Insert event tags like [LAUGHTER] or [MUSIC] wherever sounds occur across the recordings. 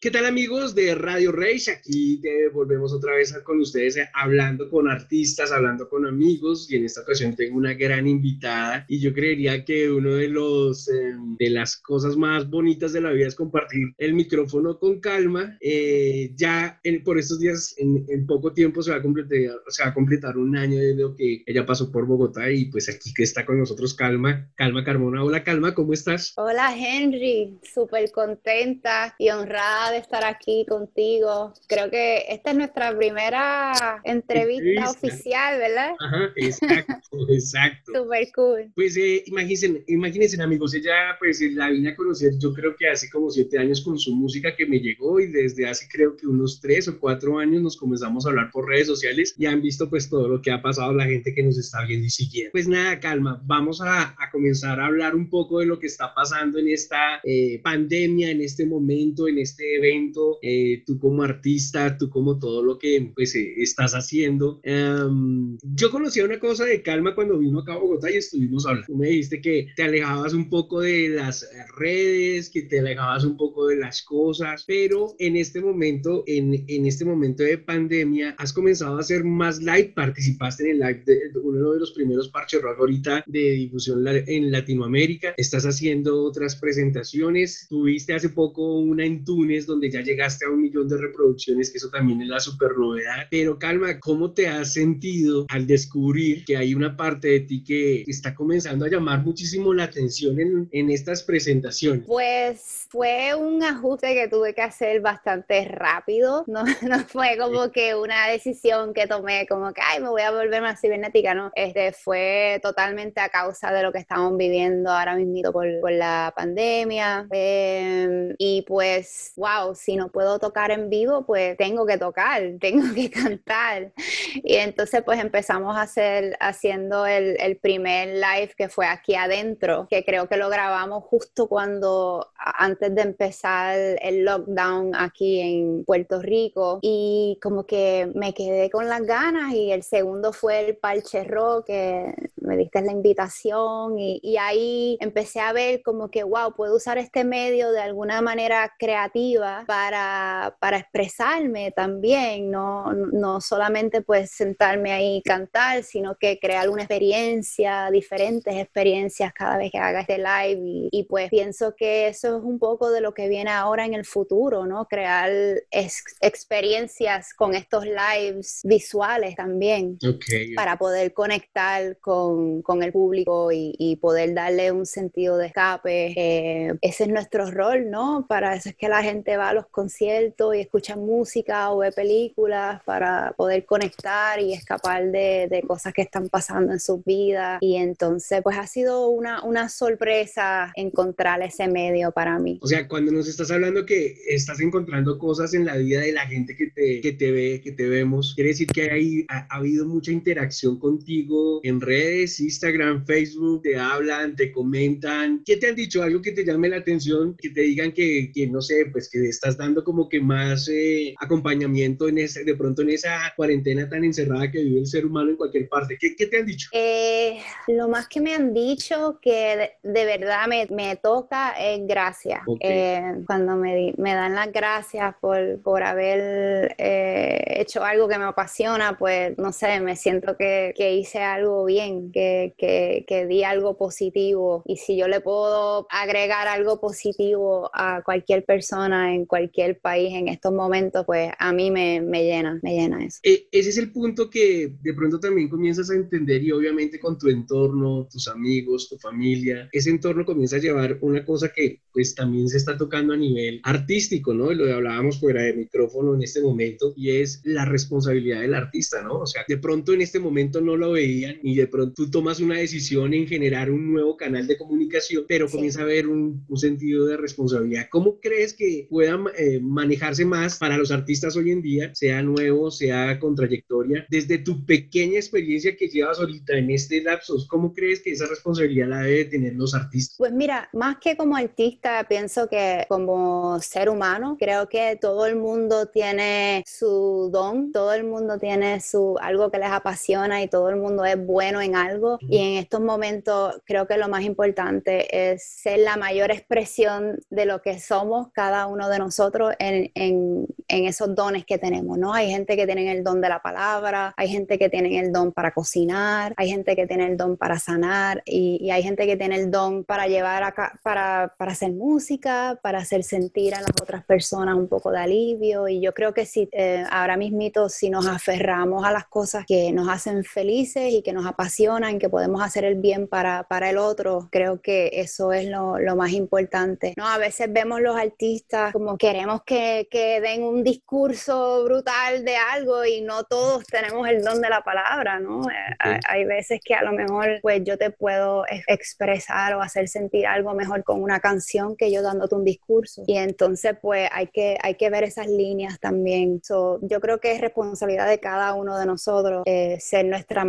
¿Qué tal amigos de Radio Rage? Aquí volvemos otra vez con ustedes eh, hablando con artistas, hablando con amigos y en esta ocasión tengo una gran invitada y yo creería que uno de los em, de las cosas más bonitas de la vida es compartir el micrófono con calma. Eh, ya por estos días, en, poco tiempo se va, a completar, se va a completar un año de lo que ella pasó por Bogotá y pues aquí que está con nosotros Calma, Calma Carmona. Hola Calma, ¿cómo estás? Hola Henry, súper contenta y honrada de estar aquí contigo. Creo que esta es nuestra primera entrevista, oficial, ¿verdad? Ajá, exacto, [LAUGHS] exacto. Super cool. Pues eh, imagínense, imagínense, amigos, ella pues la vine a conocer yo creo que hace como siete años con su música que me llegó y desde hace creo que unos tres o cuatro años nos comenzamos a hablar por redes sociales y han visto pues todo lo que ha pasado la gente que nos está viendo y siguiendo. Pues nada, calma, vamos a, a comenzar a hablar un poco de lo que está pasando en esta eh, pandemia, en este momento, en este evento, eh, tú como artista, tú como todo lo que pues eh, estás haciendo. Em, yo conocía una cosa de calma cuando vino acá a Bogotá y estuvimos hablando. Tú me dijiste que te alejabas un poco de las redes, que te alejabas un poco de las cosas, pero en este momento, en, en este momento de pandemia, has comenzado a hacer más live, participaste en el live de, uno de los primeros parches rock ahorita de difusión en Latinoamérica, estás haciendo otras presentaciones, tuviste hace poco una en Túnez donde ya llegaste a un millón de reproducciones, que eso también es la super novedad. Pero calma, ¿cómo te has sentido al descubrir que hay una parte de ti que está comenzando a llamar muchísimo la atención en, en estas presentaciones? Pues fue un ajuste que tuve que hacer bastante rápido, [LAUGHS] no, no fue como que una decisión que tomé como que, ay, me voy a volver más cibernética, no, este fue totalmente a causa de lo que estamos viviendo ahora mismo por, por la pandemia. Em, y pues, wow, si no puedo tocar en vivo, pues tengo que tocar, [LAUGHS] tengo que cantar. Y entonces pues empezamos a hacer, haciendo el, el primer live que fue aquí adentro, que creo que lo grabamos justo cuando, antes de empezar el lockdown aquí en Puerto Rico. Y como que me quedé con las ganas y el segundo fue el Parche Rock, que me diste la invitación y, y ahí empecé a ver como que, wow, puedo usar este medio de alguna manera creativa para, para expresarme también, no, no solamente pues sentarme ahí y cantar, sino que crear una experiencia, diferentes experiencias cada vez que haga este live y, y pues pienso que eso es un poco de lo que viene ahora en el futuro, ¿no? Crear experiencias con estos lives visuales también para poder conectar con, con el público y, y, poder darle un sentido de escape. Eh, ese es nuestro rol, ¿no? Para eso es que la gente va a los conciertos y escucha música o ve películas para poder conectar y escapar de, de cosas que están pasando en sus vidas. Y entonces, pues ha sido una, una sorpresa encontrar ese medio para mí. O sea, cuando nos estás hablando que estás encontrando cosas en la vida de la gente que te, que te ve, que te vemos, quiere decir que hay, ha, habido mucha interacción contigo en redes, Instagram, Facebook, te hablan, te comentan. ¿Qué te han dicho? Algo que te llame la atención, que te digan que, que no sé, pues que estás dando como que más eh, acompañamiento en ese, de pronto en esa cuarentena tan encerrada que vive el ser humano en cualquier parte. ¿Qué, qué te han dicho? Eh, lo más que me han dicho que de, verdad me, me, toca es gracias. Eh, cuando me, me, dan las gracias por, por haber hecho algo que me apasiona, pues no sé, me siento que, que hice algo bien, que, que, que, di algo positivo. Y si yo le puedo agregar algo positivo a cualquier persona en cualquier país en estos momentos, pues a mí me, me llena, me llena eso. E, ese es el punto que de pronto también comienzas a entender y obviamente con tu entorno, tus amigos, tu familia, ese entorno comienza a llevar una cosa que pues también se está tocando a nivel artístico, ¿no? Lo hablábamos fuera de micrófono en este momento y es la responsabilidad del artista, ¿no? O sea, de pronto en este momento no lo veían y de pronto tú tomas una decisión en generar un nuevo canal de comunicación, pero comienza a haber un, un, sentido de responsabilidad. ¿Cómo crees que pueda eh, manejarse más para los artistas hoy en día, sea nuevo, sea con trayectoria? Desde tu pequeña experiencia que llevas ahorita en este lapso, ¿cómo crees que esa responsabilidad la debe tener los artistas? Pues mira, más que como artista, pienso que como ser humano, creo que todo el mundo tiene su don, todo el mundo tiene su algo que les apasiona y todo el mundo es bueno en algo y en estos momentos creo que lo más importante es ser la mayor expresión de lo que somos cada uno de nosotros en, en, esos dones que tenemos, ¿no? Hay gente que tiene el don de la palabra, hay gente que tiene el don para cocinar, hay gente que tiene el don para sanar y, y hay gente que tiene el don para llevar acá, para, para, hacer música, para hacer sentir a las otras personas un poco de alivio y yo creo que si eh, ahora mismito si nos aferramos a las cosas que nos hacen felices y que nos apasionan, que podemos hacer el bien para, para el otro, creo que eso es lo, lo más importante. ¿no? A veces vemos los artistas como queremos que, que, den un discurso brutal de algo y no todos tenemos el don de la palabra, ¿no? Eh, hay, veces que a lo mejor pues yo te puedo expresar o hacer sentir algo mejor con una canción que yo dándote un discurso. Y entonces pues hay que, hay que ver esas líneas también. yo creo que es responsabilidad de cada uno de nosotros eh, ser nuestra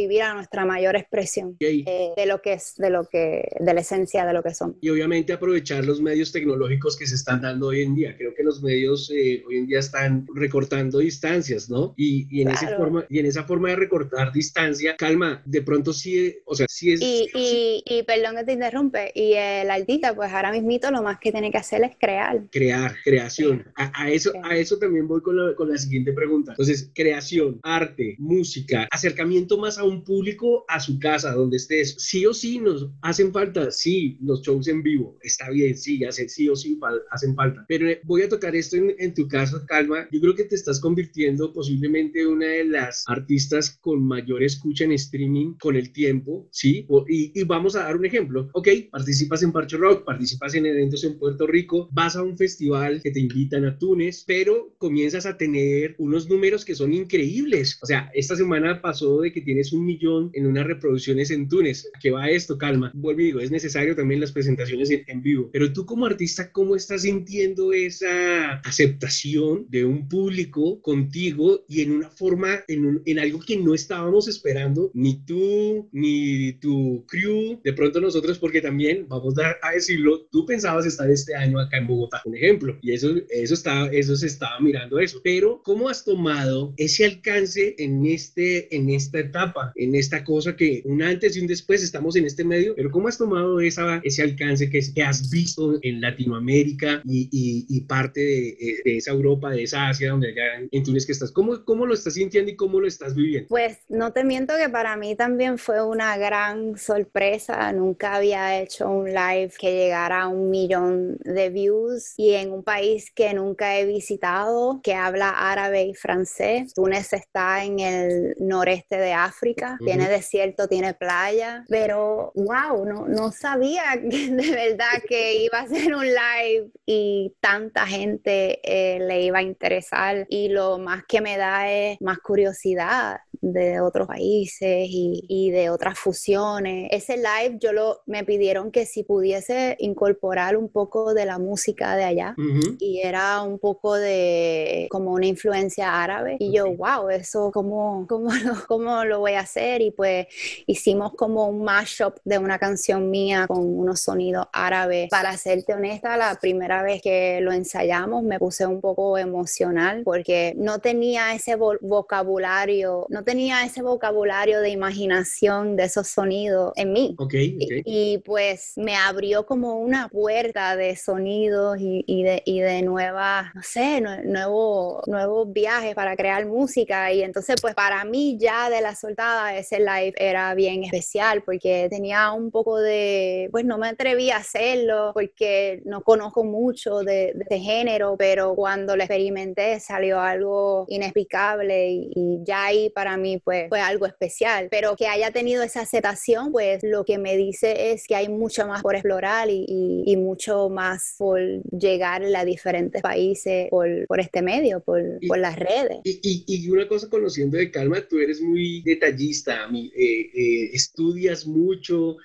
vivir a nuestra mayor expresión eh, de lo que es, de lo que, de la esencia de lo que somos. Y obviamente aprovechar los medios tecnológicos que se están dando hoy en día. Creo que los medios eh, hoy en día están recortando distancias, ¿no? Y, y en esa forma, y en esa forma de recortar distancia, calma, de pronto sí, o sea, sí es... Y, y, y perdón que te interrumpe, y el artista, pues ahora mismito lo más que tiene que hacer es crear. Crear, creación. A, a eso, a eso también voy con la, con la siguiente pregunta. Entonces, creación, arte, música, acercamiento más a un público a su casa, donde estés. Sí o sí nos hacen falta, sí, los shows en vivo, está bien, sí, hace, sí o sí hacen falta. Pero eh, voy a tocar esto en, en tu caso, Calma. Yo creo que te estás convirtiendo posiblemente una de las artistas con mayor escucha en streaming con el tiempo, ¿sí? Y, y vamos a dar un ejemplo. Ok, participas en Parcho Rock, participas en eventos en Puerto Rico, vas a un festival que te invitan a Túnez, pero comienzas a tener unos números que son increíbles. O sea, esta semana pasó de que tienes un millón en unas reproducciones en Túnez. ¿A qué va esto? Calma. Vuelvo y digo, es necesario también las presentaciones en, vivo. Pero tú como artista, ¿cómo estás sintiendo esa aceptación de un público contigo y en una forma, en, en algo que no estábamos esperando, ni tú, ni tu crew, de pronto nosotros, porque también, vamos a decirlo, tú pensabas estar este año acá en Bogotá, un ejemplo, y eso, eso, está, eso se estaba mirando eso. Pero, ¿cómo has tomado ese alcance en, este, en esta etapa, en esta cosa que un antes y un después estamos en este medio, pero ¿cómo has tomado esa, ese alcance que, que has visto en Latinoamérica y, y, y parte de, eh, de, esa Europa, de esa Asia, donde ya en Túnez que estás? ¿Cómo, ¿Cómo lo estás sintiendo y cómo lo estás viviendo? Pues no te miento que para mí también fue una gran sorpresa. Nunca había hecho un live que llegara a un millón de views y en un país que nunca he visitado, que habla árabe y francés. Túnez está en el noreste de África, uh -huh. tiene desierto, tiene playa, pero wow, no, no sabía [LAUGHS] que, de verdad que iba a ser un live y tanta gente eh, le iba a interesar y lo más que me da es más curiosidad de otros países y, y, de otras fusiones. Ese live yo lo, me pidieron que si pudiese incorporar un poco de la música de allá uh -huh. y era un poco de como una influencia árabe y yo, wow, eso cómo, cómo, [LAUGHS] lo, cómo lo voy a hacer y pues hicimos como un mashup de una canción mía con unos sonidos árabes. Para serte honesta, la primera vez que lo ensayamos me puse un poco emocional porque no tenía ese vo vocabulario, no tenía ese vocabulario de imaginación de esos sonidos en mí. Okay, okay. Y, y, pues me abrió como una puerta de sonidos y, y de, y de nuevas, no sé, nuevos nuevos viajes para crear música. Y entonces pues para mí ya de la soltada ese live era bien especial porque tenía un poco de, pues no me atreví a hacerlo porque no conozco mucho de, de este género, pero cuando lo experimenté salió algo inexplicable y, y ya ahí para mí pues fue algo especial, pero que haya tenido esa aceptación, pues lo que me dice es que hay mucho más por explorar y, y, y mucho más por llegar a diferentes países por, por este medio, por, y, por las redes. Y, una cosa conociendo de Calma, tú eres muy detallista, eh, eh, estudias mucho,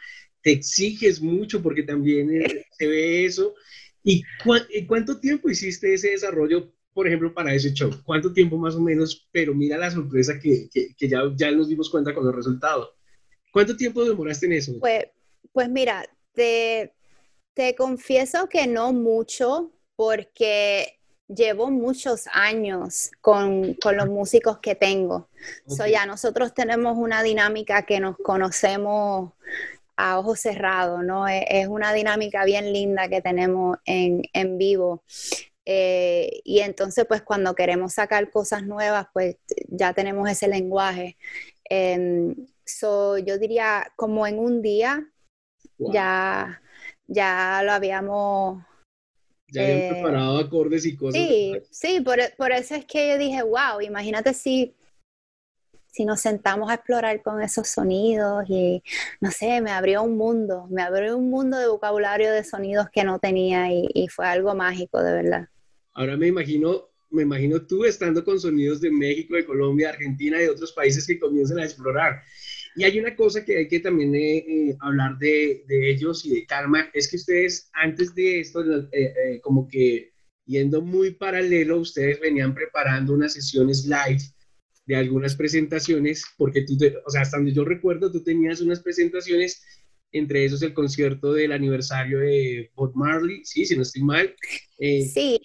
te exiges mucho porque también eh, se ve eso. ¿Y cu cuánto tiempo hiciste ese desarrollo por ejemplo, para ese show? ¿Cuánto tiempo más o menos? Pero mira la sorpresa que, que, que ya, ya nos dimos cuenta con el resultado. ¿Cuánto tiempo demoraste en eso? Pues, pues mira, te, te confieso que no mucho, porque llevo muchos años con, con los músicos que tengo. Okay. So ya nosotros tenemos una dinámica que nos conocemos a ojos cerrados, ¿no? Es, una dinámica bien linda que tenemos en, en vivo. Eh, y entonces, pues cuando queremos sacar cosas nuevas, pues ya tenemos ese lenguaje. Em, yo diría como en un día ya, ya lo habíamos... Ya habían eh, preparado acordes y cosas. Sí, sí, por, por, eso es que yo dije, wow, imagínate si, si nos sentamos a explorar con esos sonidos y, no sé, me abrió un mundo, me abrió un mundo de vocabulario de sonidos que no tenía y, y fue algo mágico, de verdad. Ahora me imagino me imagino tú estando con sonidos de México, de Colombia, Argentina y otros países que comienzan a explorar. Y hay una cosa que hay que también eh, eh, hablar de, ellos y de Calma, es que ustedes antes de esto, eh, como que yendo muy paralelo, ustedes venían preparando unas sesiones live de algunas presentaciones, porque tú, o sea, hasta donde yo recuerdo, tú tenías unas presentaciones, entre esos el concierto del aniversario de Bob Marley, sí, si no estoy mal. sí,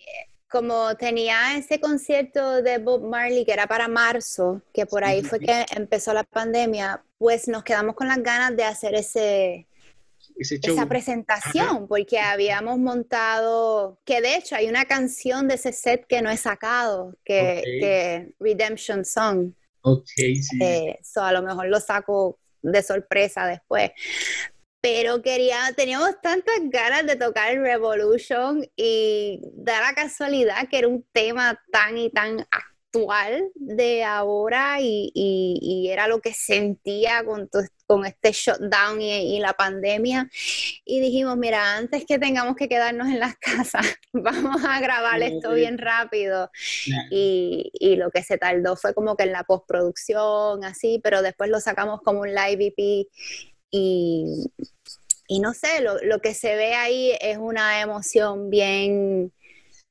como tenía ese concierto de Bob Marley que era para marzo, que por ahí fue que empezó la pandemia, pues nos quedamos con las ganas de hacer ese, esa presentación, porque habíamos montado, que de hecho hay una canción de ese set que no he sacado, que, que Redemption Song. Ok, sí. Eh, a lo mejor lo saco de sorpresa después pero quería, teníamos tantas ganas de tocar Revolution y da la casualidad que era un tema tan y tan actual de ahora y, era lo que sentía con, con este shutdown y, la pandemia. Y dijimos, mira, antes que tengamos que quedarnos en las [LAUGHS] casas, vamos a grabar esto bien rápido. Y, y, lo que se tardó fue como que en la postproducción, así, pero después lo sacamos como un live EP y, no sé, lo, que se ve ahí es una emoción bien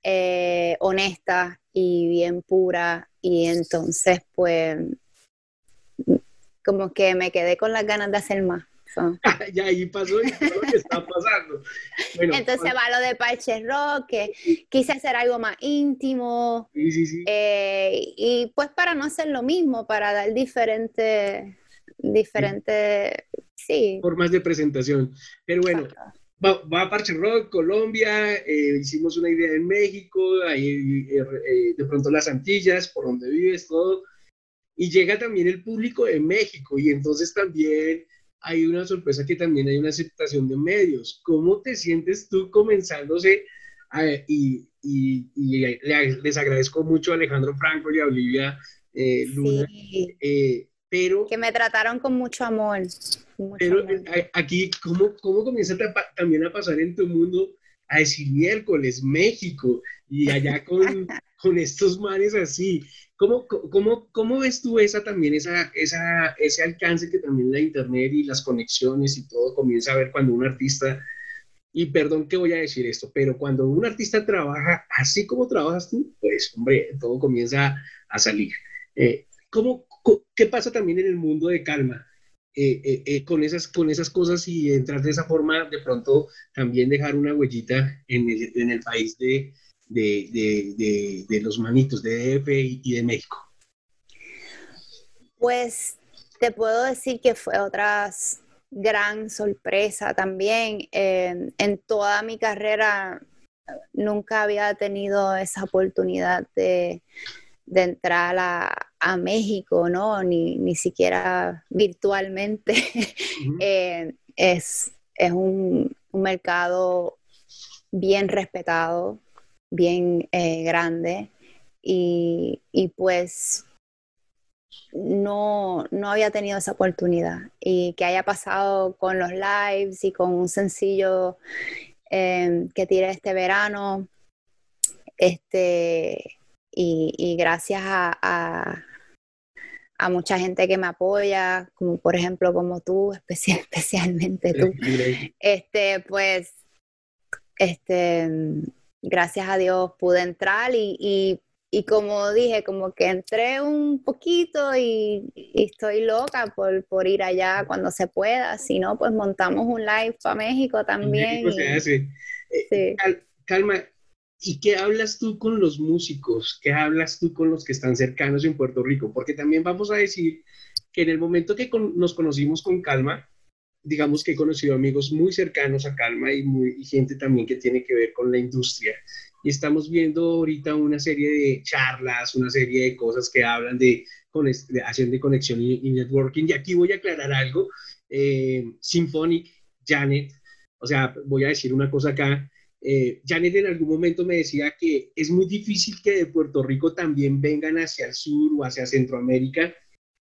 eh, honesta y bien pura y entonces pues como que me quedé con las ganas de hacer más. [LAUGHS] y ahí pasó y lo que está pasando. Entonces va lo de Parche Rock, que quise hacer algo más íntimo. Sí, sí, sí. Eh, y pues para no hacer lo mismo, para dar diferentes diferentes, sí. Formas de presentación. Pero bueno, va, a Parche Rock, Colombia, eh, hicimos una idea en México, ahí eh, eh, de pronto las Antillas, por donde vives, todo. Y llega también el público de México y entonces también hay una sorpresa que también hay una aceptación de medios. ¿Cómo te sientes tú comenzándose? y, y, les agradezco mucho a Alejandro Franco y a Olivia Luna. Pero, que me trataron con mucho amor. Pero aquí, ¿cómo, ¿cómo comienza también a pasar en tu mundo a decir miércoles, México, y allá con, [LAUGHS] con estos mares así? ¿Cómo, cómo, ¿Cómo ves tú esa también, esa, esa, ese alcance que también la internet y las conexiones y todo comienza a ver cuando un artista, y perdón que voy a decir esto, pero cuando un artista trabaja así como trabajas tú, pues hombre, todo comienza a salir. Eh, ¿cómo, ¿Qué pasa también en el mundo de calma? Eh, eh, eh, con, esas, con esas cosas y entrar de esa forma, de pronto también dejar una huellita en el, en el país de, de, de, de, los manitos de DF y, de México. Pues te puedo decir que fue otra gran sorpresa también. en toda mi carrera nunca había tenido esa oportunidad de, de entrar a, México, ¿no? Ni, ni siquiera virtualmente. [LAUGHS] Eh, es, es un, mercado bien respetado, bien eh, grande y, pues no, no había tenido esa oportunidad y que haya pasado con los lives y con un sencillo eh, que tiré este verano, este, y, gracias a, a, mucha gente que me apoya, como por ejemplo como tú, especial, [LAUGHS] especialmente tú, este, pues, este, gracias a Dios pude entrar y, y, como dije, como que entré un poquito y, estoy loca por, por, ir allá cuando se pueda, si no, pues montamos un live para México también. Eh, calma, ¿Y qué hablas tú con los músicos? ¿Qué hablas tú con los que están cercanos en Puerto Rico? Porque también vamos a decir que en el momento que nos conocimos con Calma, digamos que he conocido amigos muy cercanos a Calma y, muy, gente también que tiene que ver con la industria. Y estamos viendo ahorita una serie de charlas, una serie de cosas que hablan de, de de conexión y, networking. Y aquí voy a aclarar algo. Eh, Symphonic, Janet, o sea, voy a decir una cosa acá. Eh, Janet en algún momento me decía que es muy difícil que de Puerto Rico también vengan hacia el sur o hacia Centroamérica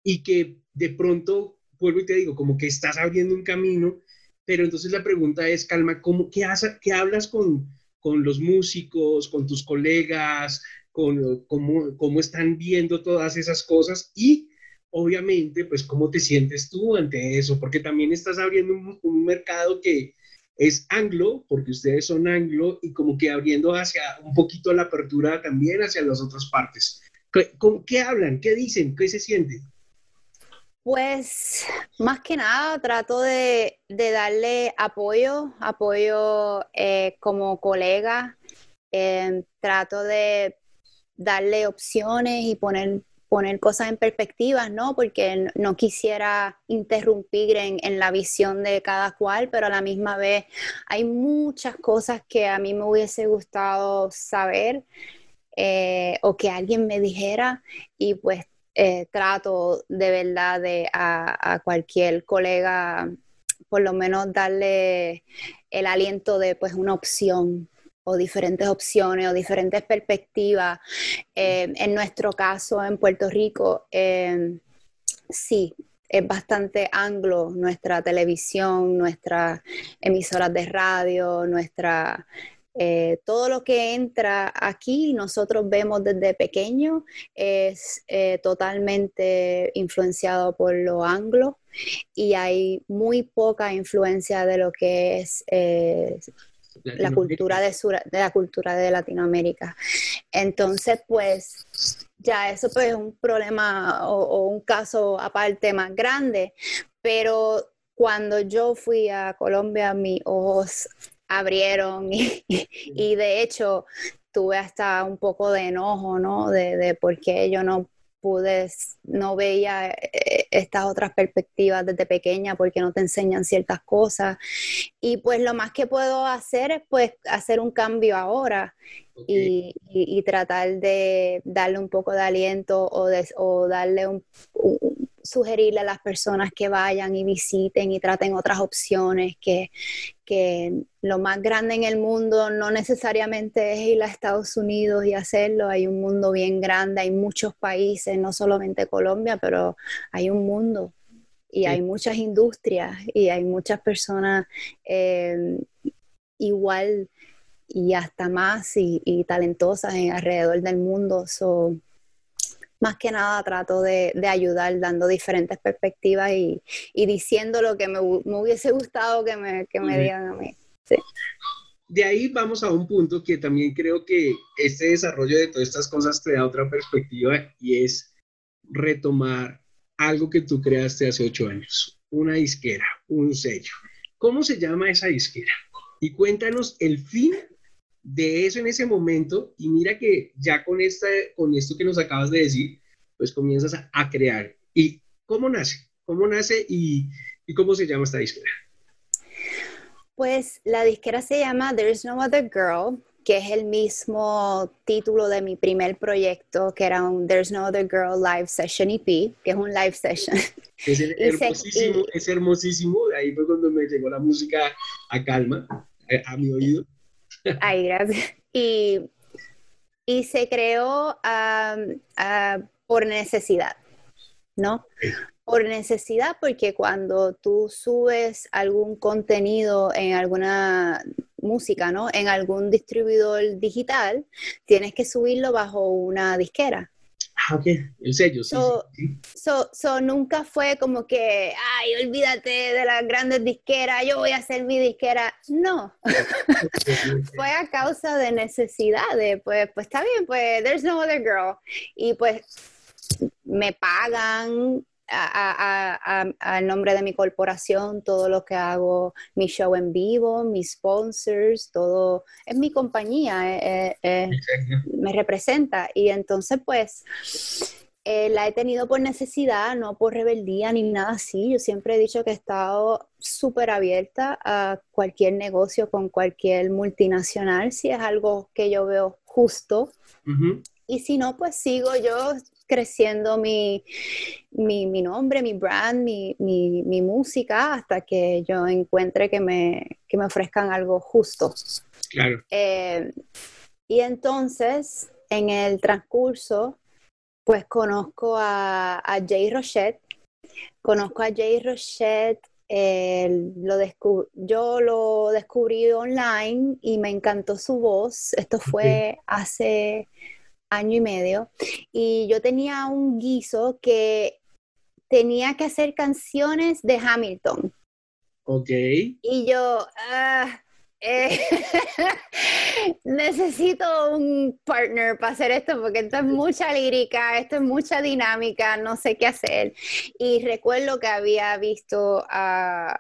y que de pronto, vuelvo y te digo, como que estás abriendo un camino, pero entonces la pregunta es, Calma, ¿cómo, qué, qué hablas con, con los músicos, con tus colegas, con cómo, cómo están viendo todas esas cosas y obviamente, pues cómo te sientes tú ante eso, porque también estás abriendo un mercado que es anglo, porque ustedes son anglo, y como que abriendo hacia un poquito la apertura también hacia las otras partes. ¿Con qué hablan? ¿Qué dicen? ¿Qué se siente? Pues más que nada trato de, darle apoyo, apoyo eh, como colega, eh, trato de darle opciones y poner poner cosas en perspectiva, ¿no? Porque no quisiera interrumpir en, la visión de cada cual, pero a la misma vez hay muchas cosas que a mí me hubiese gustado saber eh, o que alguien me dijera y pues eh, trato de verdad de a, a cualquier colega por lo menos darle el aliento de pues una opción o diferentes opciones o diferentes perspectivas. Eh, en nuestro caso, en Puerto Rico, eh, sí, es bastante anglo nuestra televisión, nuestras emisoras de radio, nuestra... Eh, todo lo que entra aquí, nosotros vemos desde pequeño, es totalmente influenciado por lo anglo y hay muy poca influencia de lo que es la cultura de, de la cultura de Latinoamérica. Entonces, pues ya eso pues es un problema o, un caso aparte más grande, pero cuando yo fui a Colombia mis ojos abrieron y, y, de hecho tuve hasta un poco de enojo, ¿no? De, de por qué yo no no veía eh, estas otras perspectivas desde pequeña porque no te enseñan ciertas cosas. Y pues lo más que puedo hacer es pues hacer un cambio ahora y, tratar de darle un poco de aliento o, o darle un, sugerirle a las personas que vayan y visiten y traten otras opciones, que, lo más grande en el mundo no necesariamente es ir a Estados Unidos y hacerlo, hay un mundo bien grande, hay muchos países, no solamente Colombia, pero hay un mundo y hay muchas industrias y hay muchas personas eh, igual y hasta más y, y talentosas en alrededor del mundo. So, más que nada trato de, ayudar dando diferentes perspectivas y, diciendo lo que me, hubiese gustado que me, que me digan a mí. De ahí vamos a un punto que también creo que este desarrollo de todas estas cosas te da otra perspectiva y es retomar algo que tú creaste hace ocho años, una disquera, un sello. ¿Cómo se llama esa disquera? Y cuéntanos el fin de eso en ese momento y mira que ya con, esta, con esto que nos acabas de decir, pues comienzas a, crear. ¿Y cómo nace? ¿Cómo nace y, y, cómo se llama esta disquera? Pues la disquera se llama There's No Other Girl, que es el mismo título de mi primer proyecto, que era un There's No Other Girl Live Session EP, que es un live session. Es [LAUGHS] hermosísimo, es hermosísimo. Ahí fue cuando me llegó la música a calma, a mi oído. Ay, gracias. Y, y se creó por necesidad, ¿no? Por necesidad, porque cuando tú subes algún contenido en alguna música, ¿no? En algún distribuidor digital, tienes que subirlo bajo una disquera. Ah, ok, el sello, sí, so, nunca fue como que, ay, olvídate de las grandes disqueras, yo voy a hacer mi disquera. No, [LAUGHS] fue a causa de necesidades, pues, pues está bien, pues, there's no other girl. Y pues me pagan, al nombre de mi corporación, todo lo que hago, mi show en vivo, mis sponsors, todo, es mi compañía, eh, eh, eh, me representa. Y entonces, pues, eh, la he tenido por necesidad, no por rebeldía ni nada así. Yo siempre he dicho que he estado súper abierta a cualquier negocio con cualquier multinacional, si es algo que yo veo justo. Y si no, pues sigo yo creciendo mi, mi, nombre, mi brand, mi, mi, música, hasta que yo encuentre que me, que me ofrezcan algo justo. Claro. Eh, y entonces, en el transcurso, pues conozco a, Jay Rochette. Conozco a Jay Rochette, lo yo lo descubrí online y me encantó su voz. Esto fue hace año y medio. Y yo tenía un guiso que tenía que hacer canciones de Hamilton. Ok. Y yo, ah, eh, [LAUGHS] necesito un partner para hacer esto porque esto es mucha lírica, esto es mucha dinámica, no sé qué hacer. Y recuerdo que había visto a, a,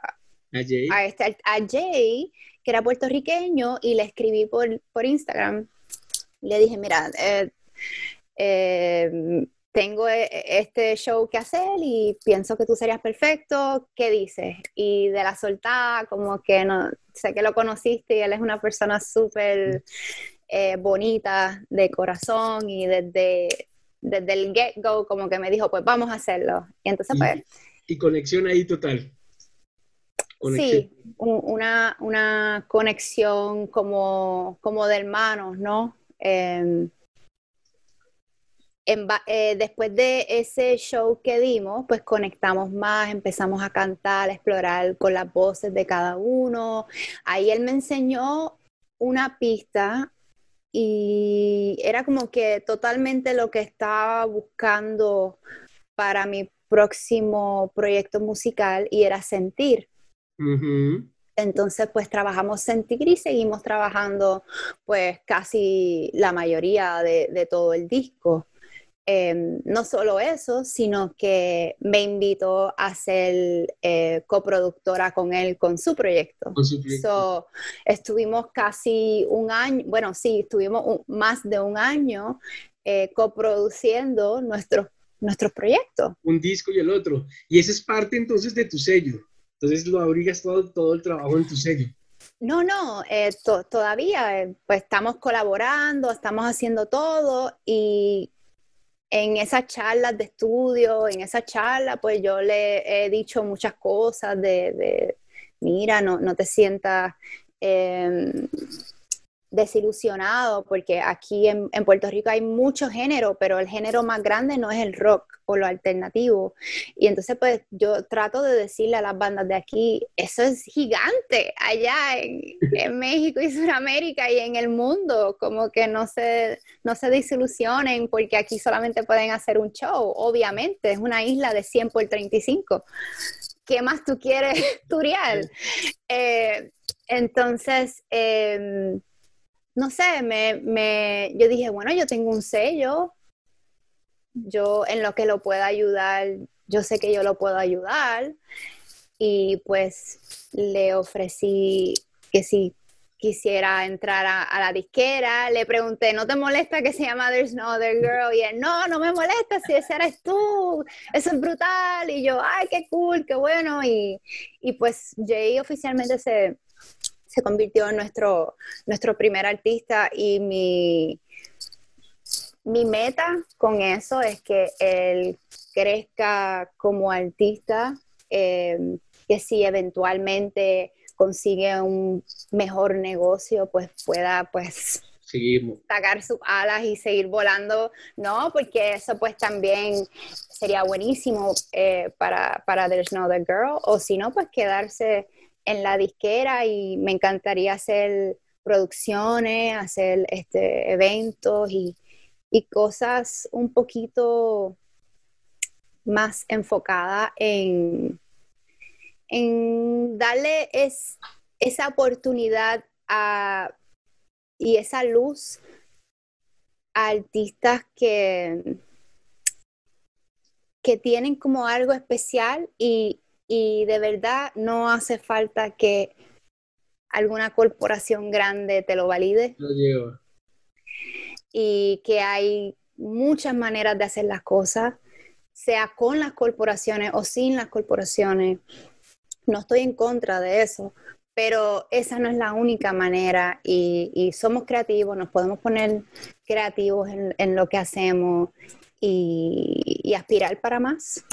Jay. Este, a, Jay, que era puertorriqueño, y le escribí por, por Instagram. Le dije, mira, eh, eh, tengo e, e, este show que hacer y pienso que tú serías perfecto, ¿qué dices? Y de la soltada, como que no, sé que lo conociste y él es una persona súper eh, bonita de corazón y desde, desde el get-go como que me dijo, pues vamos a hacerlo. Y entonces pues... Y conexión ahí total. Sí, una, una, conexión como, como de hermanos, ¿no? Eh, después de ese show que dimos, pues conectamos más, empezamos a cantar, a explorar con las voces de cada uno. Ahí él me enseñó una pista y era como que totalmente lo que estaba buscando para mi próximo proyecto musical y era sentir. Entonces, pues trabajamos sentir y seguimos trabajando pues casi la mayoría de todo el disco. Em, no solo eso, sino que me invitó a ser eh, coproductora con él con su proyecto. estuvimos casi un año, bueno, sí, estuvimos más de un año eh, coproduciendo nuestros, nuestros proyectos. Un disco y el otro. Y ese es parte entonces de tu sello. Entonces lo abrigas todo, todo el trabajo en tu sello. No, no, eh, todavía pues estamos colaborando, estamos haciendo todo y en esas charlas de estudio, en esa charla, pues yo le he dicho muchas cosas de, mira, no, no te sientas em, desilusionado, porque aquí en, Puerto Rico hay mucho género, pero el género más grande no es el rock o lo alternativo. Y entonces, pues yo trato de decirle a las bandas de aquí, eso es gigante allá [LAUGHS] en, México y Sudamérica y en el mundo, como que no se, no se desilusionen porque aquí solamente pueden hacer un show, obviamente, es una isla de 100 por 35. ¿Qué más tú quieres [LAUGHS] turiar? Eh, entonces, em, no sé, me, yo dije, bueno, yo tengo un sello, yo en lo que lo pueda ayudar, yo sé que yo lo puedo ayudar y pues le ofrecí que si quisiera entrar a, la disquera, le pregunté, ¿no te molesta que se llama There's No Other Girl? Y él, no, no me molesta, si ese eres tú, eso es brutal. Y yo, ay, qué cool, qué bueno. Y, y pues Jay oficialmente se, se convirtió en nuestro, nuestro primer artista y mi, mi meta con eso es que él crezca como artista, em, que si eventualmente consigue un mejor negocio, pues pueda pues Seguimos. sacar sus alas y seguir volando, ¿no? Porque eso pues también sería buenísimo eh, para, para There's No Other Girl, o si no, pues quedarse en la disquera y me encantaría hacer producciones, hacer este, eventos y, cosas un poquito más enfocadas en, en darle es, esa oportunidad y esa luz a artistas que, que tienen como algo especial y, y de verdad no hace falta que alguna corporación grande te lo valide. Y que hay muchas maneras de hacer las cosas, sea con las corporaciones o sin las corporaciones. No estoy en contra de eso, pero esa no es la única manera y, somos creativos, nos podemos poner creativos en, lo que hacemos y, aspirar para más.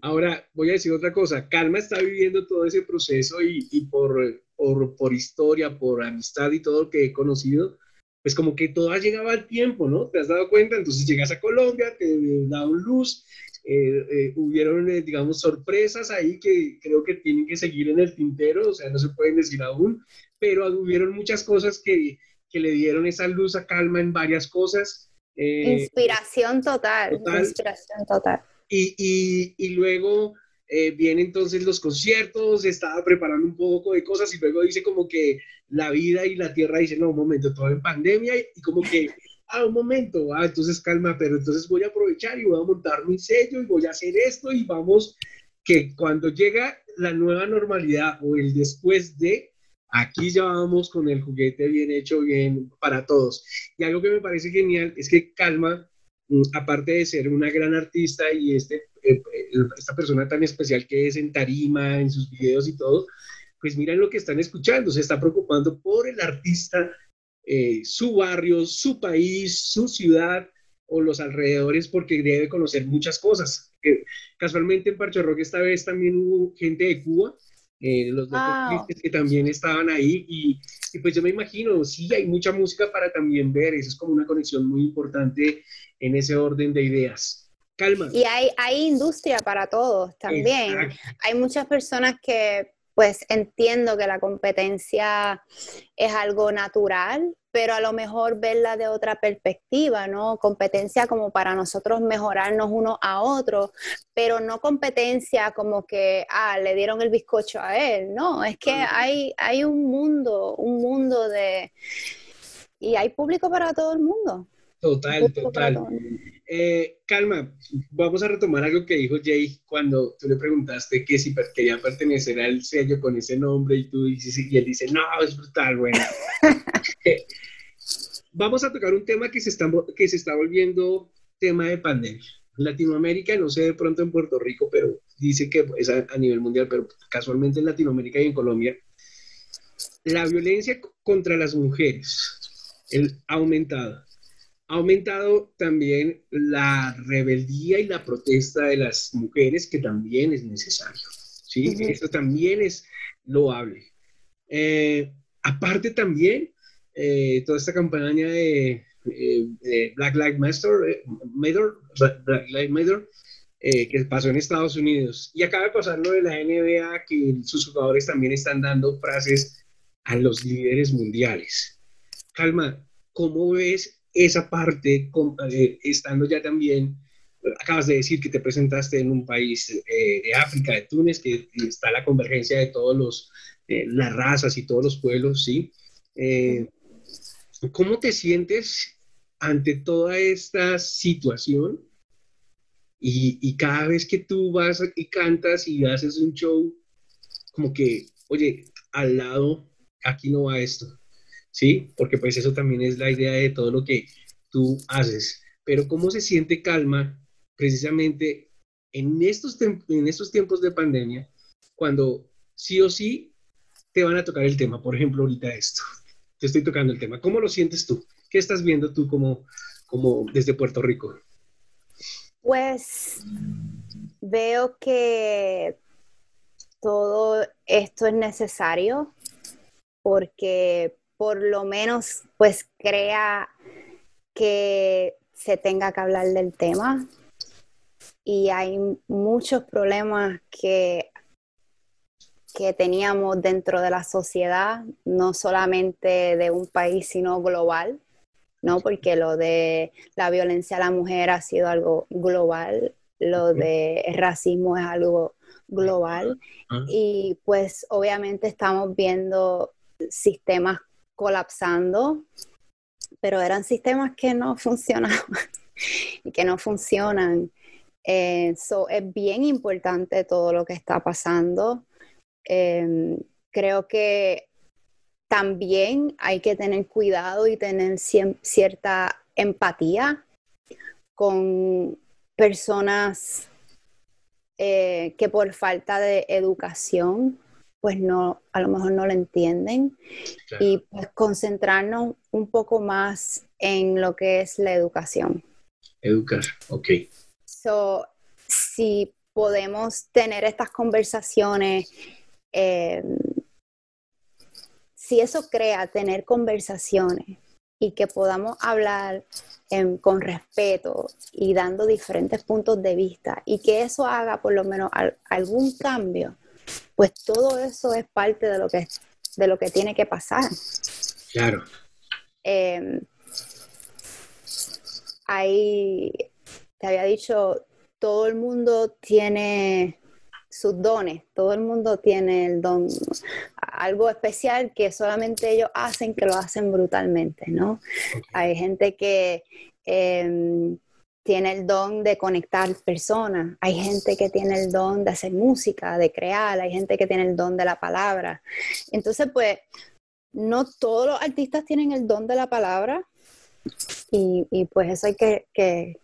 Ahora voy a decir otra cosa, Calma está viviendo todo ese proceso y, por, por, por, historia, por amistad y todo lo que he conocido, pues como que todo ha llegado al tiempo, ¿no? ¿Te has dado cuenta? Entonces llegas a Colombia, te da un luz, eh, eh, hubieron, eh, digamos, sorpresas ahí que creo que tienen que seguir en el tintero, o sea, no se pueden decir aún, pero hubieron muchas cosas que, que le dieron esa luz a calma en varias cosas. inspiración total, inspiración total. Y, y, y luego eh, vienen entonces los conciertos, estaba preparando un poco de cosas y luego dice como que la vida y la tierra dice, no, un momento, todo en pandemia y, como que, ah, un momento, ah, entonces calma, pero entonces voy a aprovechar y voy a montar mi sello y voy a hacer esto y vamos, que cuando llega la nueva normalidad o el después de, aquí ya vamos con el juguete bien hecho, bien para todos. Y algo que me parece genial es que Calma, mm, aparte de ser una gran artista y este eh, esta persona tan especial que es en tarima, en sus videos y todo, pues miren lo que están escuchando, se está preocupando por el artista, eh, su barrio, su país, su ciudad o los alrededores porque debe conocer muchas cosas. casualmente en Parcho Rock esta vez también hubo gente de Cuba, eh, los wow. que también estaban ahí y, y, pues yo me imagino, sí, hay mucha música para también ver, eso es como una conexión muy importante en ese orden de ideas. Y hay, hay industria para todos también. Hay muchas personas que pues entiendo que la competencia es algo natural, pero a lo mejor verla de otra perspectiva, ¿no? Competencia como para nosotros mejorarnos uno a otro, pero no competencia como que, ah, le dieron el bizcocho a él, no, es que hay, hay un mundo, un mundo de... Y hay público para todo el mundo. Total, total. Eh, calma, vamos a retomar algo que dijo Jay cuando tú le preguntaste que si quería pertenecer al sello con ese nombre y tú dices, y él dice, no, es brutal, bueno. [LAUGHS] Vamos a tocar un tema que se, está, que se está volviendo tema de pandemia. Latinoamérica, no sé de pronto en Puerto Rico, pero dice que es a, a nivel mundial, pero casualmente en Latinoamérica y en Colombia, la violencia contra las mujeres ha aumentado ha aumentado también la rebeldía y la protesta de las mujeres, que también es necesario. ¿sí? Eso también es loable. Eh, aparte también, eh, toda esta campaña de, eh, Black Lives Matter, Black Lives Matter que pasó en Estados Unidos. Y acaba de pasar lo de la NBA, que sus jugadores también están dando frases a los líderes mundiales. Calma, ¿cómo ves esa parte, eh, estando ya también, acabas de decir que te presentaste en un país eh, de África, de Túnez, que está la convergencia de todos los, eh, las razas y todos los pueblos, ¿sí? ¿Cómo te sientes ante toda esta situación? Y, y, cada vez que tú vas y cantas y haces un show, como que, oye, al lado, aquí no va esto. ¿Sí? Porque pues eso también es la idea de todo lo que tú haces. Pero ¿cómo se siente calma precisamente en estos, en estos tiempos de pandemia cuando sí o sí te van a tocar el tema? Por ejemplo, ahorita esto, te estoy tocando el tema. ¿Cómo lo sientes tú? ¿Qué estás viendo tú como, como desde Puerto Rico? Pues veo que todo esto es necesario porque por lo menos pues crea que se tenga que hablar del tema. Y hay muchos problemas que, que teníamos dentro de la sociedad, no solamente de un país, sino global, ¿no? Porque lo de la violencia a la mujer ha sido algo global, lo de racismo es algo global. Y pues obviamente estamos viendo sistemas colapsando, pero eran sistemas que no funcionaban [LAUGHS] y que no funcionan. Eh, es bien importante todo lo que está pasando. Em, creo que también hay que tener cuidado y tener cierta empatía con personas eh, que por falta de educación, pues no, a lo mejor no lo entienden. Y pues concentrarnos un poco más en lo que es la educación. Educar, ok. So, si podemos tener estas conversaciones, eh, si eso crea tener conversaciones y que podamos hablar em, con respeto y dando diferentes puntos de vista y que eso haga por lo menos algún cambio, pues todo eso es parte de lo que, de lo que tiene que pasar. Claro. Eh, ahí te había dicho, todo el mundo tiene sus dones, todo el mundo tiene el don, algo especial que solamente ellos hacen, que lo hacen brutalmente, ¿no? Hay gente que em, tiene el don de conectar personas, hay gente que tiene el don de hacer música, de crear, hay gente que tiene el don de la palabra. Entonces, pues, no todos los artistas tienen el don de la palabra y, pues eso hay que,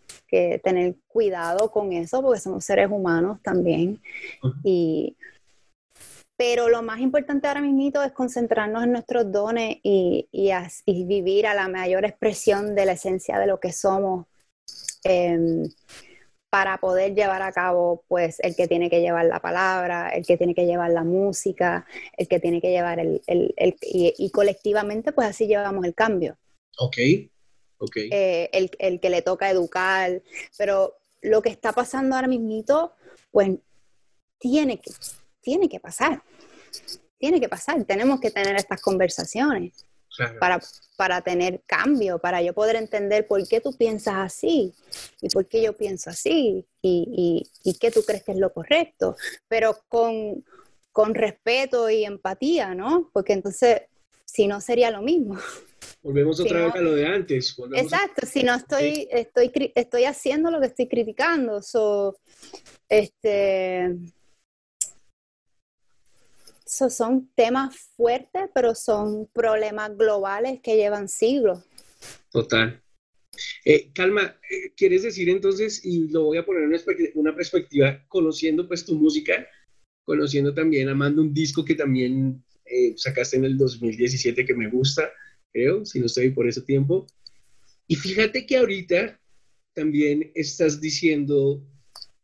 tener cuidado con eso porque somos seres humanos también. Y, pero lo más importante ahora mismo es concentrarnos en nuestros dones y, y, vivir a la mayor expresión de la esencia de lo que somos em, para poder llevar a cabo, pues, el que tiene que llevar la palabra, el que tiene que llevar la música, el que tiene que llevar el... el, y, colectivamente, pues así llevamos el cambio. Ok, ok. Eh, el, el que le toca educar, pero lo que está pasando ahora mismo, pues, tiene que tiene que pasar. Tiene que pasar. Tenemos que tener estas conversaciones para, para tener cambio, para yo poder entender por qué tú piensas así y por qué yo pienso así y, y, qué tú crees que es lo correcto, pero con, con respeto y empatía, ¿no? Porque entonces, si no, sería lo mismo. Volvemos otra vez a lo de antes. Exacto, si no estoy, estoy, estoy haciendo lo que estoy criticando. So, este, son temas fuertes, pero son problemas globales que llevan siglos. Total. Eh, calma, eh, ¿quieres decir entonces, y lo voy a poner en una, perspectiva, conociendo pues tu música, conociendo también, amando un disco que también eh, sacaste en el 2017 que me gusta, creo, si no estoy por ese tiempo. Y fíjate que ahorita también estás diciendo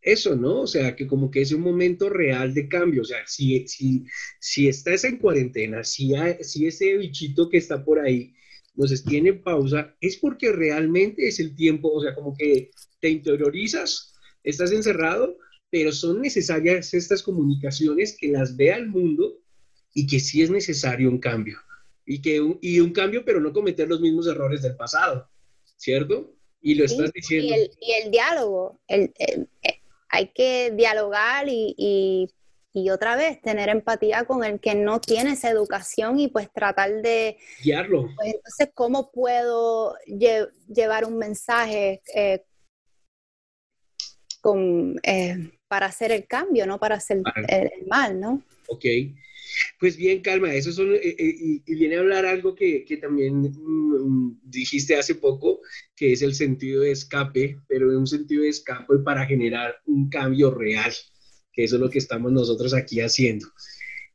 eso, ¿no? O sea, que como que es un momento real de cambio. O sea, si, si, si estás en cuarentena, si, si ese bichito que está por ahí nos tiene en pausa, es porque realmente es el tiempo, o sea, como que te interiorizas, estás encerrado, pero son necesarias estas comunicaciones que las vea el mundo y que sí es necesario un cambio. Y, que un, y un cambio, pero no cometer los mismos errores del pasado, ¿cierto? Y lo estás diciendo. Y el, y el diálogo, el, hay que dialogar y, otra vez tener empatía con el que no tiene esa educación y pues tratar de... Guiarlo. Pues, entonces, ¿cómo puedo llevar un mensaje eh, con, eh, para hacer el cambio, no para hacer el, el mal, ¿no? Ok. Pues bien, calma, eso son, eh, eh, y, viene a hablar algo que, también mm, dijiste hace poco, que es el sentido de escape, pero un sentido de escape para generar un cambio real, que eso es lo que estamos nosotros aquí haciendo.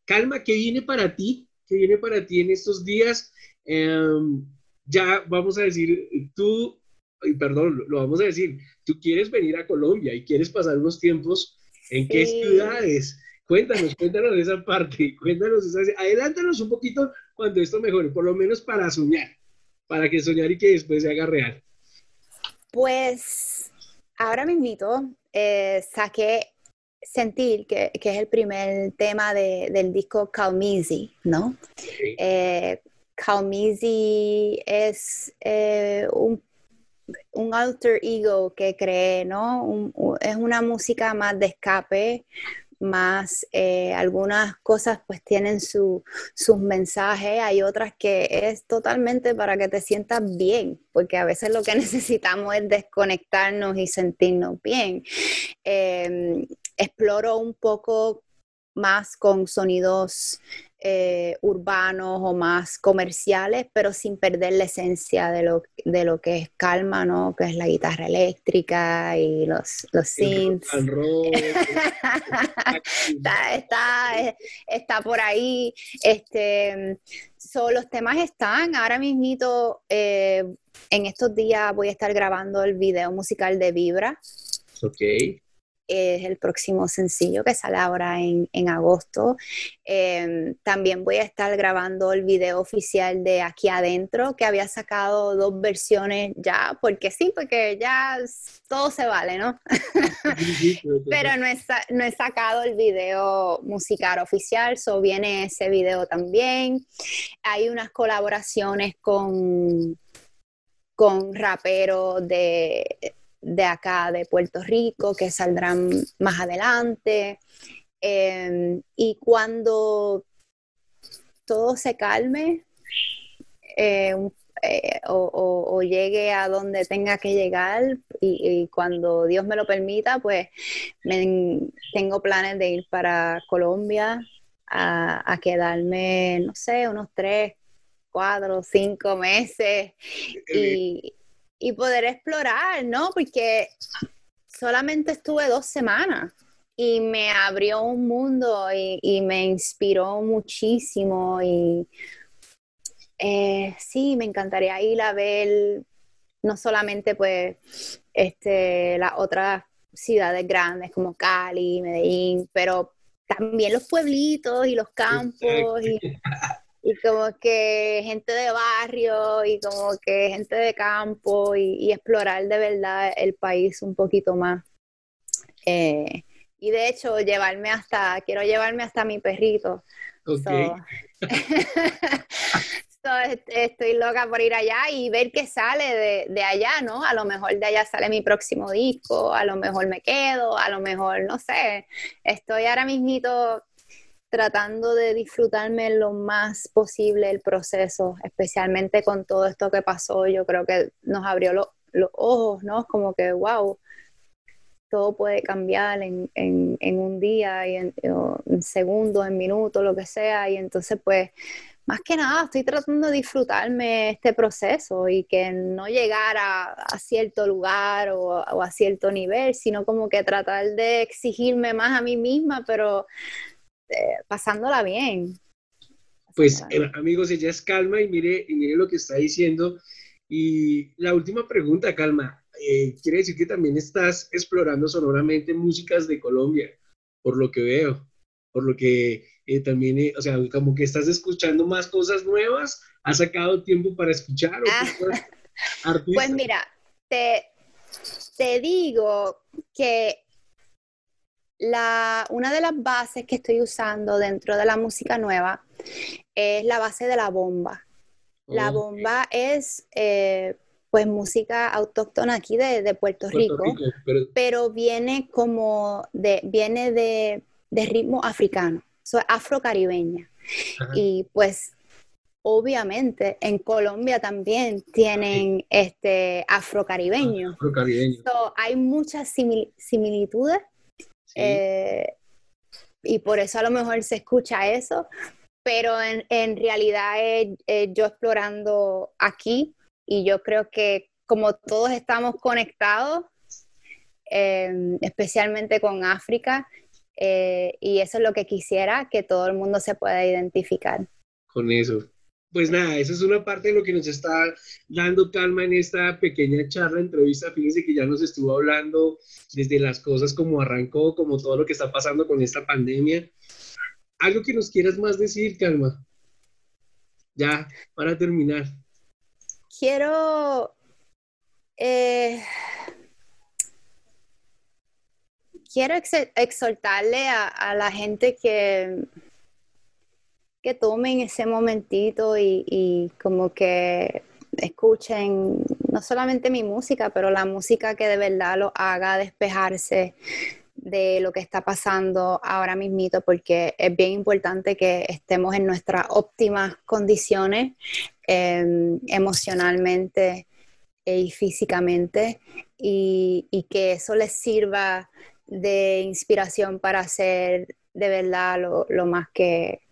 Calma, ¿qué viene para ti? ¿Qué viene para ti en estos días? Em, ya vamos a decir, tú, perdón, lo vamos a decir, tú quieres venir a Colombia y quieres pasar unos tiempos, ¿en qué ciudades? Cuéntanos, cuéntanos de esa parte, cuéntanos, adelántanos un poquito cuando esto mejore, por lo menos para soñar, para que soñar y que después se haga real. Pues ahora mismo eh, saqué Sentir, que, es el primer tema del disco Calmizi, ¿no? Eh, Calmizi es eh, un, alter ego que cree, ¿no? es una música más de escape, más eh, algunas cosas pues tienen sus mensajes, hay otras que es totalmente para que te sientas bien, porque a veces lo que [LAUGHS] necesitamos es desconectarnos y sentirnos bien. Em, exploro un poco más con sonidos eh, urbanos o más comerciales, pero sin perder la esencia de lo, de lo que es calma, ¿no? Que es la guitarra eléctrica y los, los synths. [LAUGHS] está, está, por ahí. Este, los temas están. Ahora mismito, eh, en estos días voy a estar grabando el video musical de Vibra. Ok es el próximo sencillo que sale ahora en, agosto. Em, también voy a estar grabando el video oficial de Aquí Adentro, que había sacado dos versiones ya, porque sí, porque ya todo se vale, ¿no? [LAUGHS] Pero no he, no he sacado el video musical oficial, so viene ese video también. Hay unas colaboraciones con con raperos de, de acá, de Puerto Rico, que saldrán más adelante. Em, y cuando todo se calme eh, eh, o, llegue a donde tenga que llegar y, cuando Dios me lo permita, pues tengo planes de ir para Colombia a, quedarme, no sé, unos tres, cuatro, cinco meses y, y poder explorar, ¿no? Porque solamente estuve dos semanas y me abrió un mundo y, me inspiró muchísimo y eh, sí, me encantaría ir a ver no solamente pues este, las otras ciudades grandes como Cali, Medellín, pero también los pueblitos y los campos y, [LAUGHS] y como que gente de barrio y como que gente de campo y, explorar de verdad el país un poquito más. Eh, y de hecho, llevarme hasta, quiero llevarme hasta mi perrito. [LAUGHS] estoy loca por ir allá y ver qué sale de, de, allá, ¿no? A lo mejor de allá sale mi próximo disco, a lo mejor me quedo, a lo mejor, no sé. Estoy ahora mismito tratando de disfrutarme lo más posible el proceso, especialmente con todo esto que pasó. Yo creo que nos abrió los ojos, ¿no? Como que, wow, todo puede cambiar en, un día y en, segundos, en minutos, lo que sea. Y entonces, pues, más que nada, estoy tratando de disfrutarme este proceso y que no llegar a, cierto lugar o, o, a cierto nivel, sino como que tratar de exigirme más a mí misma, pero este, pasándola bien. Pues eh, amigos, ella es Calma y mire, y mire lo que está diciendo. Y la última pregunta, Calma, eh, quiere decir que también estás explorando sonoramente músicas de Colombia, por lo que veo, por lo que eh, también, o sea, como que estás escuchando más cosas nuevas, ¿has sacado tiempo para escuchar? Ah, [LAUGHS] pues mira, te, te digo que la, una de las bases que estoy usando dentro de la música nueva es la base de la bomba. La bomba es eh, pues música autóctona aquí de, Puerto, Rico, pero... viene como de, viene de, ritmo africano, so, afrocaribeña. Y pues obviamente en Colombia también tienen este afrocaribeño. hay muchas similitudes eh, y por eso a lo mejor se escucha eso, pero en, en realidad yo explorando aquí y yo creo que como todos estamos conectados, em, especialmente con África, eh, y eso es lo que quisiera, que todo el mundo se pueda identificar. Con eso, pues nada, eso es una parte de lo que nos está dando calma en esta pequeña charla, entrevista. Fíjense que ya nos estuvo hablando desde las cosas como arrancó, como todo lo que está pasando con esta pandemia. Algo que nos quieras más decir, Calma. Ya, para terminar. Quiero... Eh, quiero exhortarle a la gente que que tomen ese momentito y, como que escuchen no solamente mi música, pero la música que de verdad lo haga despejarse de lo que está pasando ahora mismito, porque es bien importante que estemos en nuestras óptimas condiciones em, emocionalmente y físicamente y, que eso les sirva de inspiración para hacer de verdad lo más que,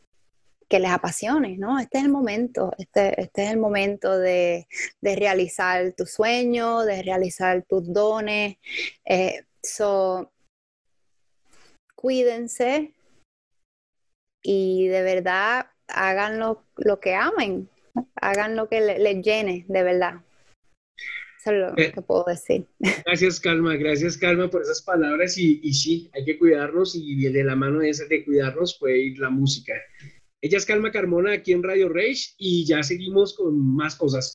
que les apasione, ¿no? Este es el momento, este, este es el momento de, realizar tu sueño, de realizar tus dones. Eh, so, cuídense y de verdad hagan lo, que amen, hagan lo que les llene, de verdad. Eso es lo eh, que puedo decir. [LAUGHS] Gracias, Calma, gracias, Calma, por esas palabras. Y, y sí, hay que cuidarnos y de la mano de esa de cuidarnos puede ir la música. Ella es Calma Carmona aquí en Radio Rage y ya seguimos con más cosas.